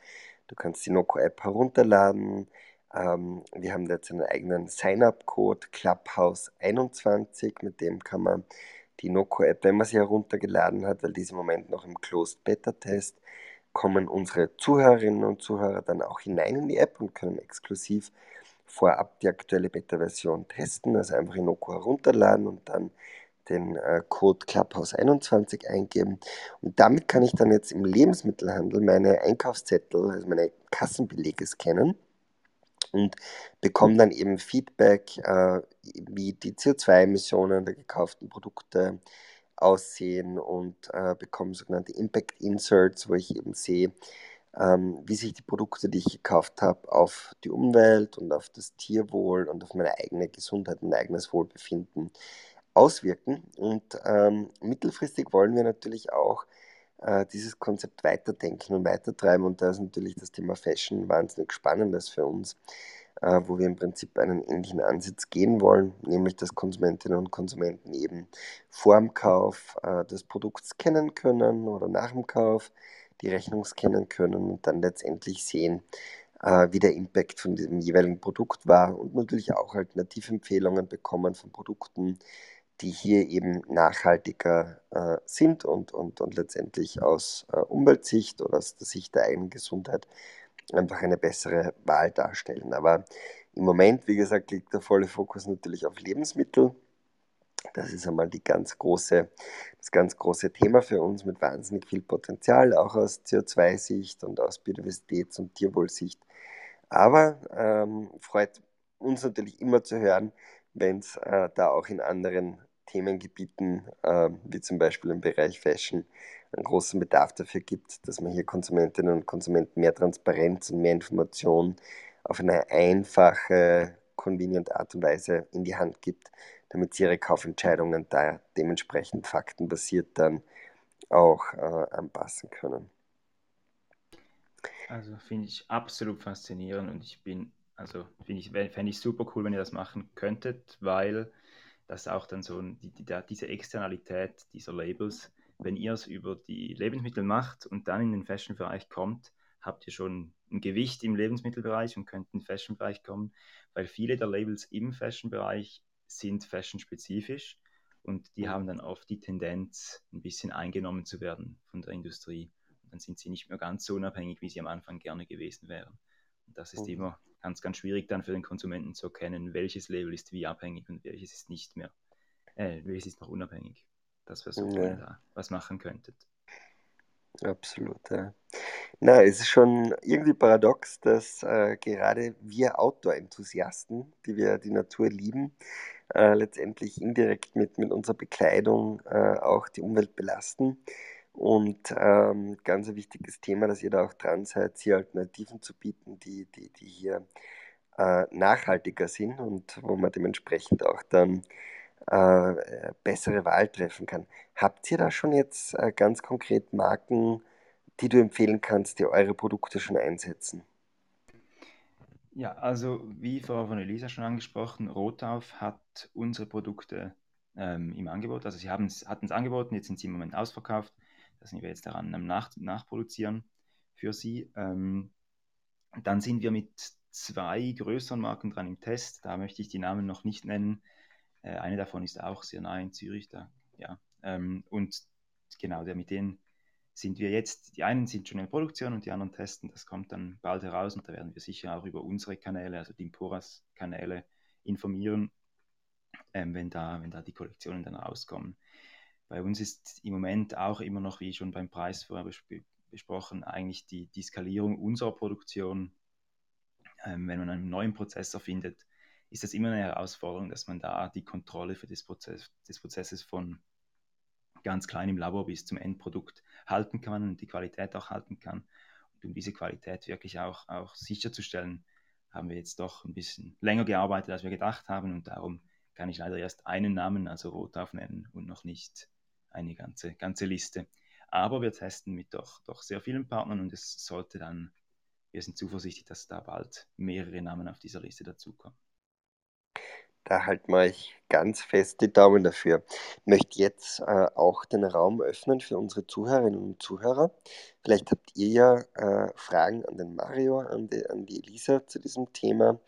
A: du kannst die Noco-App herunterladen. Ähm, wir haben jetzt einen eigenen Sign-up-Code, Clubhouse21, mit dem kann man die Noco-App, wenn man sie heruntergeladen hat, weil diese im Moment noch im Closed Beta-Test, kommen unsere Zuhörerinnen und Zuhörer dann auch hinein in die App und können exklusiv vorab die aktuelle Beta-Version testen. Also einfach Inoko herunterladen und dann den äh, Code Clubhouse21 eingeben. Und damit kann ich dann jetzt im Lebensmittelhandel meine Einkaufszettel, also meine Kassenbelege scannen und bekomme dann eben Feedback, äh, wie die CO2-Emissionen der gekauften Produkte aussehen und äh, bekomme sogenannte Impact Inserts, wo ich eben sehe, ähm, wie sich die Produkte, die ich gekauft habe, auf die Umwelt und auf das Tierwohl und auf meine eigene Gesundheit und eigenes Wohlbefinden auswirken. Und ähm, mittelfristig wollen wir natürlich auch äh, dieses Konzept weiterdenken und weitertreiben. Und da ist natürlich das Thema Fashion wahnsinnig spannendes für uns, äh, wo wir im Prinzip einen ähnlichen Ansatz gehen wollen, nämlich dass Konsumentinnen und Konsumenten eben vor dem Kauf äh, des Produkts kennen können oder nach dem Kauf die Rechnung scannen können und dann letztendlich sehen, äh, wie der Impact von diesem jeweiligen Produkt war und natürlich auch Alternativempfehlungen bekommen von Produkten, die hier eben nachhaltiger äh, sind und, und, und letztendlich aus äh, Umweltsicht oder aus der Sicht der eigenen Gesundheit einfach eine bessere Wahl darstellen. Aber im Moment, wie gesagt, liegt der volle Fokus natürlich auf Lebensmittel. Das ist einmal die ganz große, das ganz große Thema für uns mit wahnsinnig viel Potenzial, auch aus CO2-Sicht und aus Biodiversitäts- und Tierwohlsicht. Aber ähm, freut uns natürlich immer zu hören, wenn es äh, da auch in anderen Themengebieten, äh, wie zum Beispiel im Bereich Fashion, einen großen Bedarf dafür gibt, dass man hier Konsumentinnen und Konsumenten mehr Transparenz und mehr Information auf eine einfache, convenient Art und Weise in die Hand gibt, damit sie ihre Kaufentscheidungen da dementsprechend faktenbasiert dann auch äh, anpassen können.
C: Also finde ich absolut faszinierend und ich bin, also finde ich, fände ich super cool, wenn ihr das machen könntet, weil das auch dann so die, die, diese Externalität dieser Labels, wenn ihr es über die Lebensmittel macht und dann in den Fashion-Bereich kommt, habt ihr schon ein Gewicht im Lebensmittelbereich und könnt in den Fashion-Bereich kommen, weil viele der Labels im Fashion-Bereich sind fashion-spezifisch und die haben dann oft die Tendenz, ein bisschen eingenommen zu werden von der Industrie. Und dann sind sie nicht mehr ganz so unabhängig, wie sie am Anfang gerne gewesen wären. Und das ist immer ganz, ganz schwierig dann für den Konsumenten zu erkennen, welches Label ist wie abhängig und welches ist nicht mehr, äh, welches ist noch unabhängig. Das wäre so, ja. wenn da was machen könntet.
A: Absolut, ja. Na, es ist schon irgendwie paradox, dass äh, gerade wir Outdoor-Enthusiasten, die wir die Natur lieben, äh, letztendlich indirekt mit, mit unserer Bekleidung äh, auch die Umwelt belasten. Und ähm, ganz ein wichtiges Thema, dass ihr da auch dran seid, hier Alternativen zu bieten, die, die, die hier äh, nachhaltiger sind und wo man dementsprechend auch dann äh, bessere Wahl treffen kann. Habt ihr da schon jetzt äh, ganz konkret Marken, die du empfehlen kannst, die eure Produkte schon einsetzen?
C: Ja, also wie vorher von Elisa schon angesprochen, Rotauf hat unsere Produkte ähm, im Angebot. Also sie hatten es angeboten, jetzt sind sie im Moment ausverkauft. Da sind wir jetzt daran am Nach Nachproduzieren für sie. Ähm, dann sind wir mit zwei größeren Marken dran im Test. Da möchte ich die Namen noch nicht nennen. Äh, eine davon ist auch sehr nah in Zürich. Da, ja. Ähm, und genau, der, mit denen sind wir jetzt, die einen sind schon in Produktion und die anderen testen. Das kommt dann bald heraus und da werden wir sicher auch über unsere Kanäle, also die Imporas-Kanäle, informieren, ähm, wenn, da, wenn da die Kollektionen dann rauskommen. Bei uns ist im Moment auch immer noch, wie schon beim Preis vorher besp besprochen, eigentlich die, die Skalierung unserer Produktion. Ähm, wenn man einen neuen Prozessor findet, ist das immer eine Herausforderung, dass man da die Kontrolle für das Prozess, des Prozesses von ganz klein im Labor bis zum Endprodukt halten kann und die Qualität auch halten kann. Und um diese Qualität wirklich auch, auch sicherzustellen, haben wir jetzt doch ein bisschen länger gearbeitet, als wir gedacht haben und darum kann ich leider erst einen Namen, also Rotauf nennen und noch nicht eine ganze, ganze Liste. Aber wir testen mit doch, doch sehr vielen Partnern und es sollte dann, wir sind zuversichtlich, dass da bald mehrere Namen auf dieser Liste dazukommen.
A: Da halten wir euch ganz fest die Daumen dafür. Ich möchte jetzt äh, auch den Raum öffnen für unsere Zuhörerinnen und Zuhörer. Vielleicht habt ihr ja äh, Fragen an den Mario, an die, an die Elisa zu diesem Thema.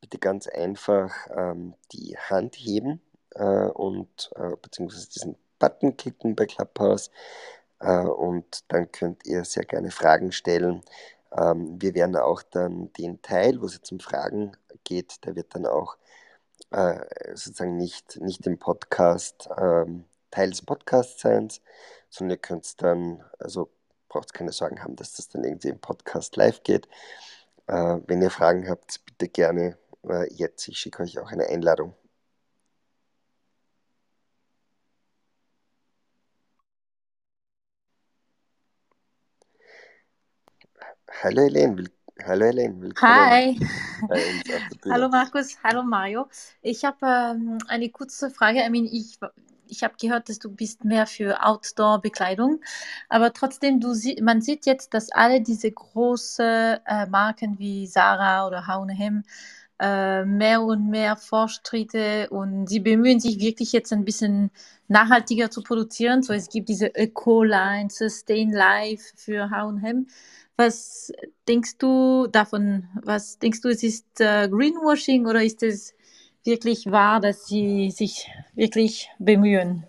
A: Bitte ganz einfach ähm, die Hand heben äh, und äh, beziehungsweise diesen Button klicken bei Clubhouse äh, und dann könnt ihr sehr gerne Fragen stellen. Ähm, wir werden auch dann den Teil, wo es jetzt um Fragen geht, der wird dann auch äh, sozusagen nicht, nicht im Podcast ähm, Teil des Podcasts sein, sondern ihr könnt es dann, also braucht keine Sorgen haben, dass das dann irgendwie im Podcast live geht. Äh, wenn ihr Fragen habt, bitte gerne äh, jetzt. Ich schicke euch auch eine Einladung. Hallo Helene, Hallo Helene, willkommen
D: Hi. Hallo Markus, hallo Mario. Ich habe ähm, eine kurze Frage. I mean, ich, ich habe gehört, dass du bist mehr für Outdoor-Bekleidung, aber trotzdem, du sie, man sieht jetzt, dass alle diese großen äh, Marken wie Sarah oder H&M äh, mehr und mehr Fortschritte und sie bemühen sich wirklich jetzt ein bisschen nachhaltiger zu produzieren. So, es gibt diese Eco-Line, Sustain Life für H&M. Was denkst du davon? Was denkst du, es ist äh, Greenwashing oder ist es wirklich wahr, dass sie sich wirklich bemühen?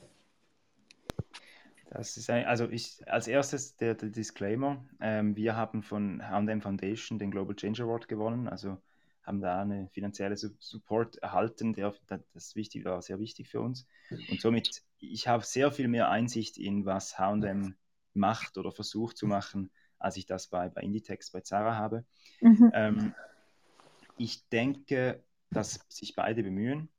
C: Das ist ein, also ich, als erstes der, der Disclaimer. Ähm, wir haben von H&M Foundation den Global Change Award gewonnen, also haben da eine finanzielle Support erhalten, der, das wichtig, war sehr wichtig für uns. Und somit, ich habe sehr viel mehr Einsicht in, was H&M macht oder versucht zu machen, als ich das bei, bei Inditex, bei Zara habe. Mhm. Ähm, ich denke, dass sich beide bemühen,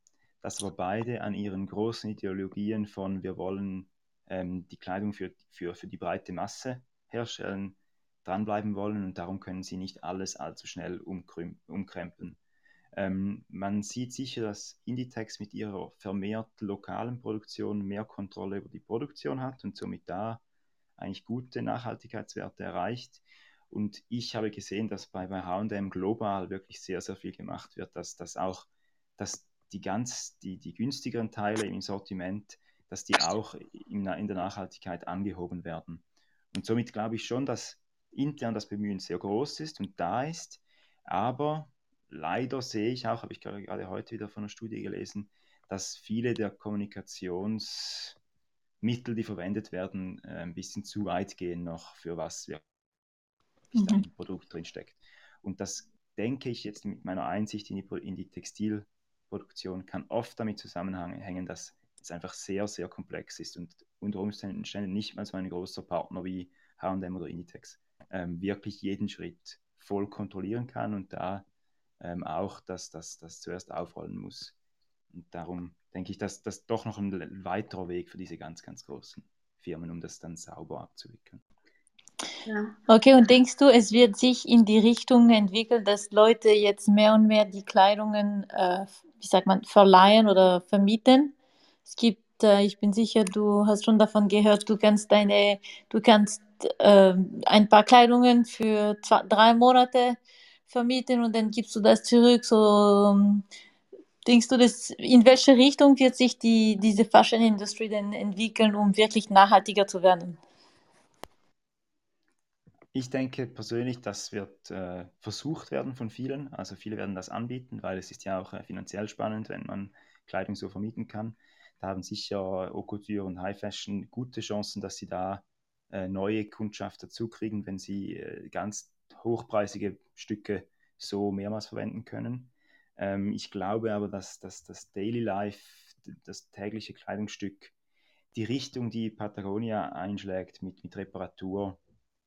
C: dass aber beide an ihren großen Ideologien von wir wollen ähm, die Kleidung für, für, für die breite Masse herstellen, dranbleiben wollen und darum können sie nicht alles allzu schnell umkrempeln. Ähm, man sieht sicher, dass Inditex mit ihrer vermehrt lokalen Produktion mehr Kontrolle über die Produktion hat und somit da eigentlich gute Nachhaltigkeitswerte erreicht. Und ich habe gesehen, dass bei, bei HM global wirklich sehr, sehr viel gemacht wird, dass, dass auch dass die ganz, die, die günstigeren Teile im Sortiment, dass die auch in, in der Nachhaltigkeit angehoben werden. Und somit glaube ich schon, dass intern das Bemühen sehr groß ist und da ist. Aber leider sehe ich auch, habe ich gerade heute wieder von einer Studie gelesen, dass viele der Kommunikations- Mittel, die verwendet werden, äh, ein bisschen zu weit gehen noch, für was wirklich mhm. ein Produkt drin steckt. Und das denke ich jetzt mit meiner Einsicht in die, in die Textilproduktion kann oft damit zusammenhängen, dass es einfach sehr, sehr komplex ist und unter Umständen nicht mal so ein großer Partner wie H&M oder Inditex ähm, wirklich jeden Schritt voll kontrollieren kann und da ähm, auch das, das, das zuerst aufrollen muss. Und darum denke ich, dass das doch noch ein weiterer Weg für diese ganz, ganz großen Firmen, um das dann sauber abzuwickeln.
D: Ja. Okay, und denkst du, es wird sich in die Richtung entwickeln, dass Leute jetzt mehr und mehr die Kleidungen, äh, wie sagt man, verleihen oder vermieten? Es gibt, äh, ich bin sicher, du hast schon davon gehört, du kannst deine, du kannst äh, ein paar Kleidungen für zwei, drei Monate vermieten und dann gibst du das zurück, so Denkst du, dass, in welche Richtung wird sich die, diese Fashion Industry denn entwickeln, um wirklich nachhaltiger zu werden?
C: Ich denke persönlich, das wird äh, versucht werden von vielen. Also viele werden das anbieten, weil es ist ja auch äh, finanziell spannend, wenn man Kleidung so vermieten kann. Da haben sicher Haute und High Fashion gute Chancen, dass sie da äh, neue Kundschaft dazu kriegen, wenn sie äh, ganz hochpreisige Stücke so mehrmals verwenden können. Ähm, ich glaube aber, dass, dass das Daily Life, das tägliche Kleidungsstück, die Richtung, die Patagonia einschlägt mit, mit Reparatur,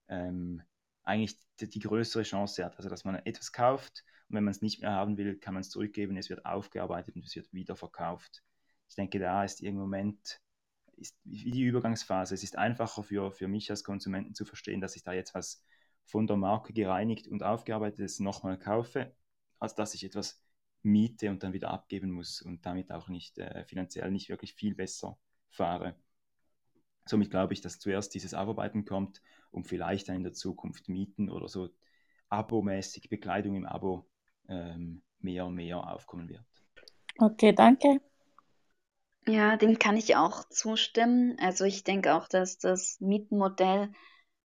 C: ähm, eigentlich die, die, größere Chance hat. Also, dass man etwas kauft und wenn man es nicht mehr haben will, kann man es zurückgeben, es wird aufgearbeitet und es wird wieder verkauft. Ich denke, da ist im Moment ist die Übergangsphase. Es ist einfacher für, für mich als Konsumenten zu verstehen, dass ich da jetzt was von der Marke gereinigt und aufgearbeitet ist, nochmal kaufe, als dass ich etwas miete und dann wieder abgeben muss und damit auch nicht äh, finanziell nicht wirklich viel besser fahre. Somit glaube ich, dass zuerst dieses Aufarbeiten kommt und vielleicht dann in der Zukunft Mieten oder so abomäßig Bekleidung im Abo ähm, mehr und mehr aufkommen wird.
D: Okay, danke.
B: Ja, dem kann ich auch zustimmen. Also ich denke auch, dass das Mietenmodell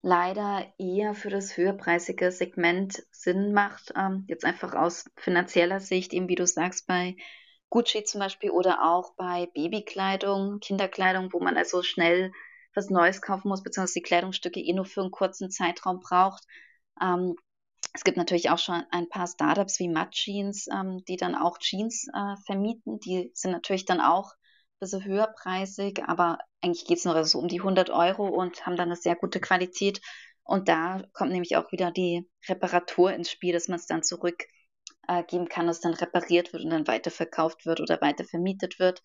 B: leider eher für das höherpreisige Segment Sinn macht. Ähm, jetzt einfach aus finanzieller Sicht, eben wie du sagst, bei Gucci zum Beispiel oder auch bei Babykleidung, Kinderkleidung, wo man also schnell was Neues kaufen muss, beziehungsweise die Kleidungsstücke eh nur für einen kurzen Zeitraum braucht. Ähm, es gibt natürlich auch schon ein paar Startups wie Mud Jeans, ähm, die dann auch Jeans äh, vermieten. Die sind natürlich dann auch ein bisschen höherpreisig, aber eigentlich geht es nur so um die 100 Euro und haben dann eine sehr gute Qualität. Und da kommt nämlich auch wieder die Reparatur ins Spiel, dass man es dann zurückgeben äh, kann, dass dann repariert wird und dann weiterverkauft wird oder weiter vermietet wird.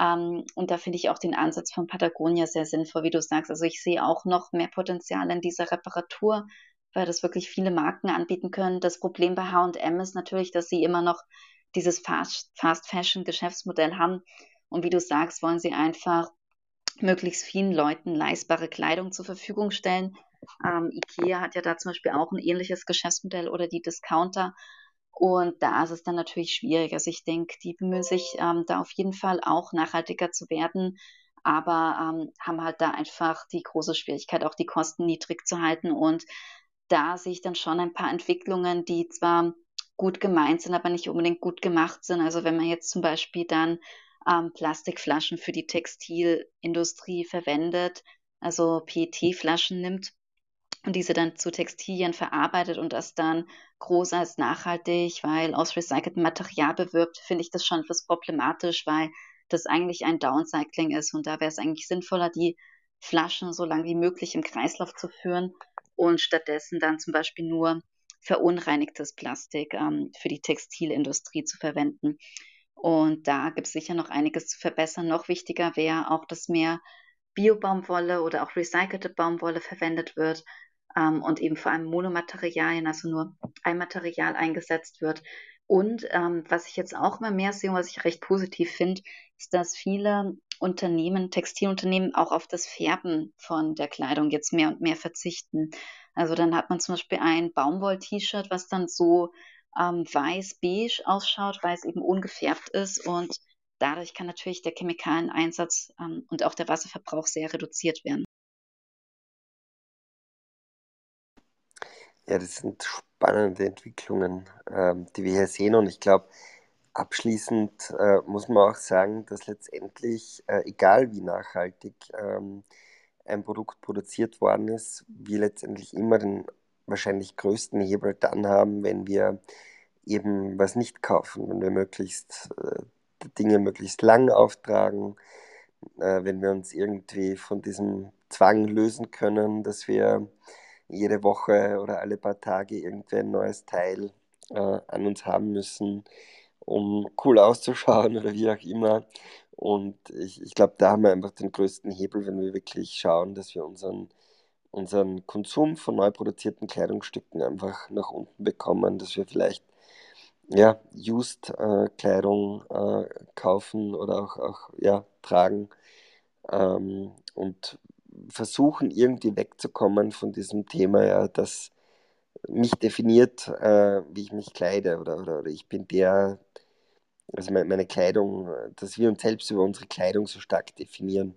B: Ähm, und da finde ich auch den Ansatz von Patagonia sehr sinnvoll, wie du sagst. Also ich sehe auch noch mehr Potenzial in dieser Reparatur, weil das wirklich viele Marken anbieten können. Das Problem bei H&M ist natürlich, dass sie immer noch dieses Fast, Fast Fashion Geschäftsmodell haben. Und wie du sagst, wollen sie einfach möglichst vielen Leuten leistbare Kleidung zur Verfügung stellen. Ähm, IKEA hat ja da zum Beispiel auch ein ähnliches Geschäftsmodell oder die Discounter. Und da ist es dann natürlich schwierig. Also ich denke, die bemühen sich ähm, da auf jeden Fall auch nachhaltiger zu werden, aber ähm, haben halt da einfach die große Schwierigkeit, auch die Kosten niedrig zu halten. Und da sehe ich dann schon ein paar Entwicklungen, die zwar gut gemeint sind, aber nicht unbedingt gut gemacht sind. Also wenn man jetzt zum Beispiel dann ähm, Plastikflaschen für die Textilindustrie verwendet, also PET-Flaschen nimmt und diese dann zu Textilien verarbeitet und das dann groß als nachhaltig, weil aus recyceltem Material bewirbt, finde ich das schon etwas problematisch, weil das eigentlich ein Downcycling ist und da wäre es eigentlich sinnvoller, die Flaschen so lange wie möglich im Kreislauf zu führen und stattdessen dann zum Beispiel nur verunreinigtes Plastik ähm, für die Textilindustrie zu verwenden. Und da gibt es sicher noch einiges zu verbessern. Noch wichtiger wäre auch, dass mehr Biobaumwolle oder auch recycelte Baumwolle verwendet wird ähm, und eben vor allem Monomaterialien, also nur ein Material eingesetzt wird. Und ähm, was ich jetzt auch immer mehr sehe und was ich recht positiv finde, ist, dass viele Unternehmen, Textilunternehmen auch auf das Färben von der Kleidung jetzt mehr und mehr verzichten. Also dann hat man zum Beispiel ein Baumwoll-T-Shirt, was dann so ähm, weiß-beige ausschaut, weil es eben ungefärbt ist und dadurch kann natürlich der Chemikaleneinsatz ähm, und auch der Wasserverbrauch sehr reduziert werden.
A: Ja, das sind spannende Entwicklungen, ähm, die wir hier sehen und ich glaube, abschließend äh, muss man auch sagen, dass letztendlich, äh, egal wie nachhaltig ähm, ein Produkt produziert worden ist, wir letztendlich immer den wahrscheinlich größten Hebel dann haben, wenn wir eben was nicht kaufen, wenn wir möglichst äh, Dinge möglichst lang auftragen, äh, wenn wir uns irgendwie von diesem Zwang lösen können, dass wir jede Woche oder alle paar Tage irgendwie ein neues Teil äh, an uns haben müssen, um cool auszuschauen oder wie auch immer. Und ich, ich glaube, da haben wir einfach den größten Hebel, wenn wir wirklich schauen, dass wir unseren, unseren Konsum von neu produzierten Kleidungsstücken einfach nach unten bekommen, dass wir vielleicht ja, Used-Kleidung äh, äh, kaufen oder auch, auch ja, tragen ähm, und versuchen irgendwie wegzukommen von diesem Thema, ja, das mich definiert, äh, wie ich mich kleide oder, oder, oder ich bin der, also meine, meine Kleidung, dass wir uns selbst über unsere Kleidung so stark definieren.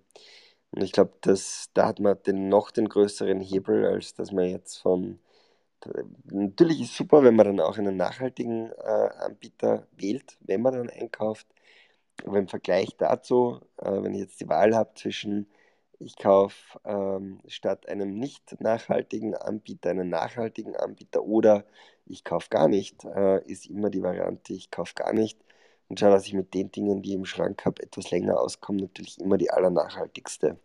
A: Und ich glaube, da hat man den, noch den größeren Hebel, als dass man jetzt von Natürlich ist super, wenn man dann auch einen nachhaltigen äh, Anbieter wählt, wenn man dann einkauft. Aber im Vergleich dazu, äh, wenn ich jetzt die Wahl habe zwischen, ich kaufe ähm, statt einem nicht nachhaltigen Anbieter einen nachhaltigen Anbieter oder ich kaufe gar nicht, äh, ist immer die Variante, ich kaufe gar nicht und schaue, dass ich mit den Dingen, die ich im Schrank habe, etwas länger auskomme. Natürlich immer die allernachhaltigste.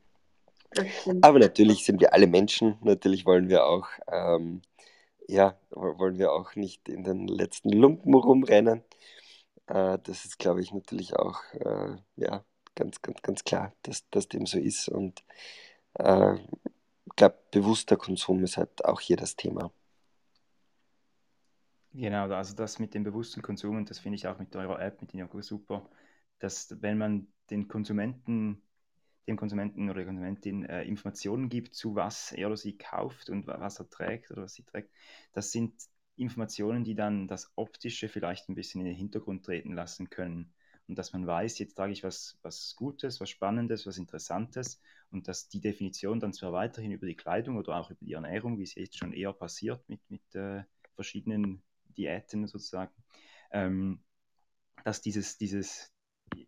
A: Aber natürlich sind wir alle Menschen, natürlich wollen wir auch. Ähm, ja, wollen wir auch nicht in den letzten Lumpen rumrennen. Äh, das ist, glaube ich, natürlich auch äh, ja, ganz, ganz, ganz klar, dass, dass dem so ist. Und äh, ich glaube, bewusster Konsum ist halt auch hier das Thema.
C: Genau, also das mit dem bewussten Konsum, und das finde ich auch mit eurer App, mit Inoko super, dass wenn man den Konsumenten, dem Konsumenten oder der Konsumentin äh, Informationen gibt, zu was er oder sie kauft und was er trägt oder was sie trägt, das sind Informationen, die dann das Optische vielleicht ein bisschen in den Hintergrund treten lassen können. Und dass man weiß, jetzt trage ich was, was Gutes, was Spannendes, was Interessantes und dass die Definition dann zwar weiterhin über die Kleidung oder auch über die Ernährung, wie es jetzt schon eher passiert mit, mit äh, verschiedenen Diäten sozusagen, ähm, dass dieses, dieses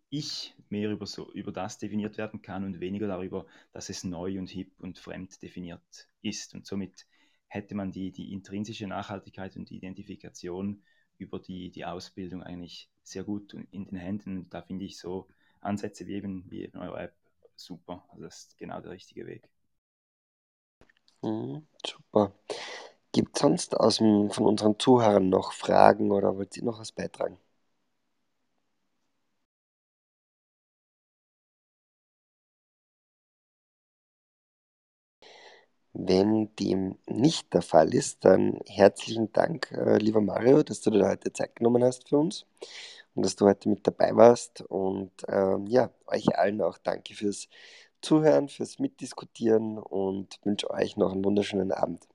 C: Ich mehr über, so, über das definiert werden kann und weniger darüber, dass es neu und hip und fremd definiert ist. Und somit hätte man die, die intrinsische Nachhaltigkeit und die Identifikation über die, die Ausbildung eigentlich sehr gut in den Händen. Und da finde ich so Ansätze wie eben, wie eben eure App super. Also das ist genau der richtige Weg.
A: Mhm, super. Gibt es sonst aus dem, von unseren Zuhörern noch Fragen oder wollt ihr noch was beitragen? Wenn dem nicht der Fall ist, dann herzlichen Dank, äh, lieber Mario, dass du dir heute Zeit genommen hast für uns und dass du heute mit dabei warst. Und ähm, ja, euch allen auch danke fürs Zuhören, fürs Mitdiskutieren und wünsche euch noch einen wunderschönen Abend.